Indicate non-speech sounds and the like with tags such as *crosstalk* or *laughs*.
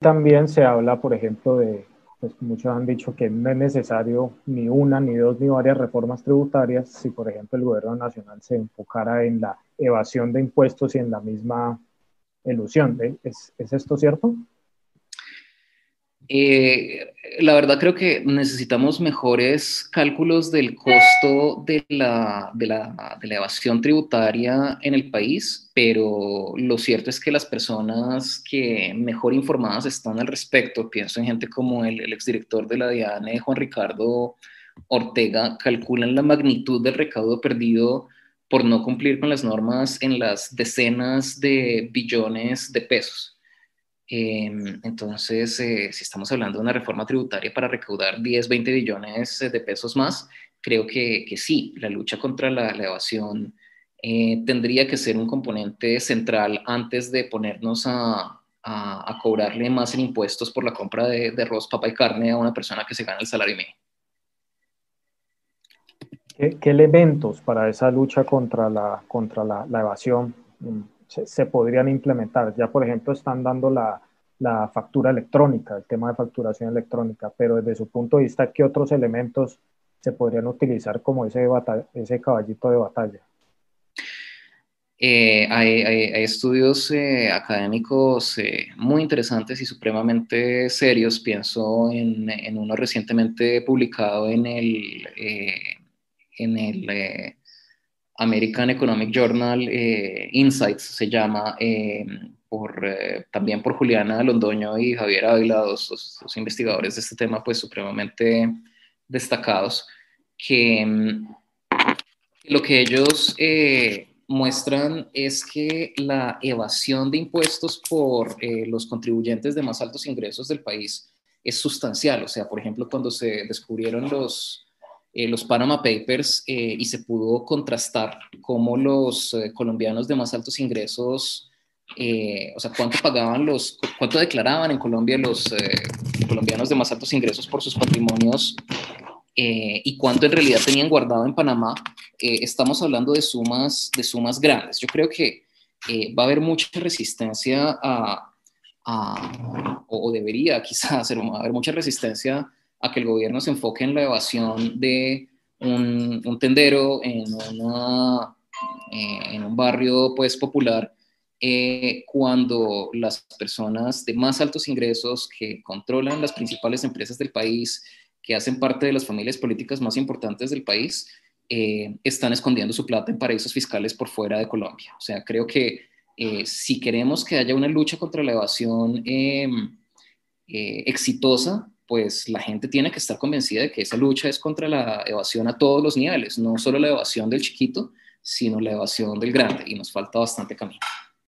también se habla, por ejemplo, de, pues muchos han dicho que no es necesario ni una, ni dos, ni varias reformas tributarias si, por ejemplo, el gobierno nacional se enfocara en la evasión de impuestos y en la misma ilusión. ¿Es, ¿Es, esto cierto? Eh, la verdad creo que necesitamos mejores cálculos del costo de la, de, la, evasión tributaria en el país, pero lo cierto es que las personas que mejor informadas están al respecto, pienso en gente como el, el exdirector de la DIANE, Juan Ricardo Ortega, calculan la magnitud del recaudo perdido por no cumplir con las normas en las decenas de billones de pesos. Em, entonces, eh, si estamos hablando de una reforma tributaria para recaudar 10, 20 billones eh, de pesos más, creo que, que sí, la lucha contra la, evasión eh, tendría que ser un componente central antes de ponernos a, a, cobrarle más en impuestos por la compra de, de, arroz, papa y carne a una persona que se gana el salario mínimo. ¿Qué, ¿Qué, elementos para esa lucha contra la, contra la, la evasión mm, se, podrían implementar. Ya, por ejemplo, están dando la, la, factura electrónica, el tema de facturación electrónica, pero desde su punto de vista, ¿qué otros elementos se podrían utilizar como ese, ese caballito de batalla? Eh, hay, hay, estudios eh, académicos eh, muy interesantes y supremamente serios. Pienso en, en uno recientemente publicado en el, en el American Economic Journal eh, Insights se llama, eh, eh, también por Juliana Londoño y Javier Ávila, dos, investigadores de este tema, pues supremamente destacados, que mm, lo que ellos muestran es que la evasión de impuestos por los contribuyentes de más altos ingresos del país es sustancial. O sea, por ejemplo, cuando se descubrieron los eh, los Panama Papers eh, y se pudo contrastar cómo los eh, colombianos de más altos ingresos, o sea, cuánto pagaban los, cuánto declaraban en Colombia los colombianos de más altos ingresos por sus patrimonios y cuánto en realidad tenían guardado en Panamá, estamos hablando de sumas, de sumas grandes. Yo creo que va a haber mucha resistencia a, a o, debería *laughs* quizás haber mucha resistencia a que el gobierno se enfoque en la evasión de un, tendero en, una, eh, en un barrio pues popular eh, cuando las personas de más altos ingresos que controlan las principales empresas del país, que hacen parte de las familias políticas más importantes del país, eh, están escondiendo su plata en paraísos fiscales por fuera de Colombia. O sea, creo que si queremos que haya una lucha contra la evasión exitosa, pues la gente tiene que estar convencida de que esa lucha es contra la evasión a todos los niveles, no solo la evasión del chiquito, sino la evasión del grande, y nos falta bastante camino.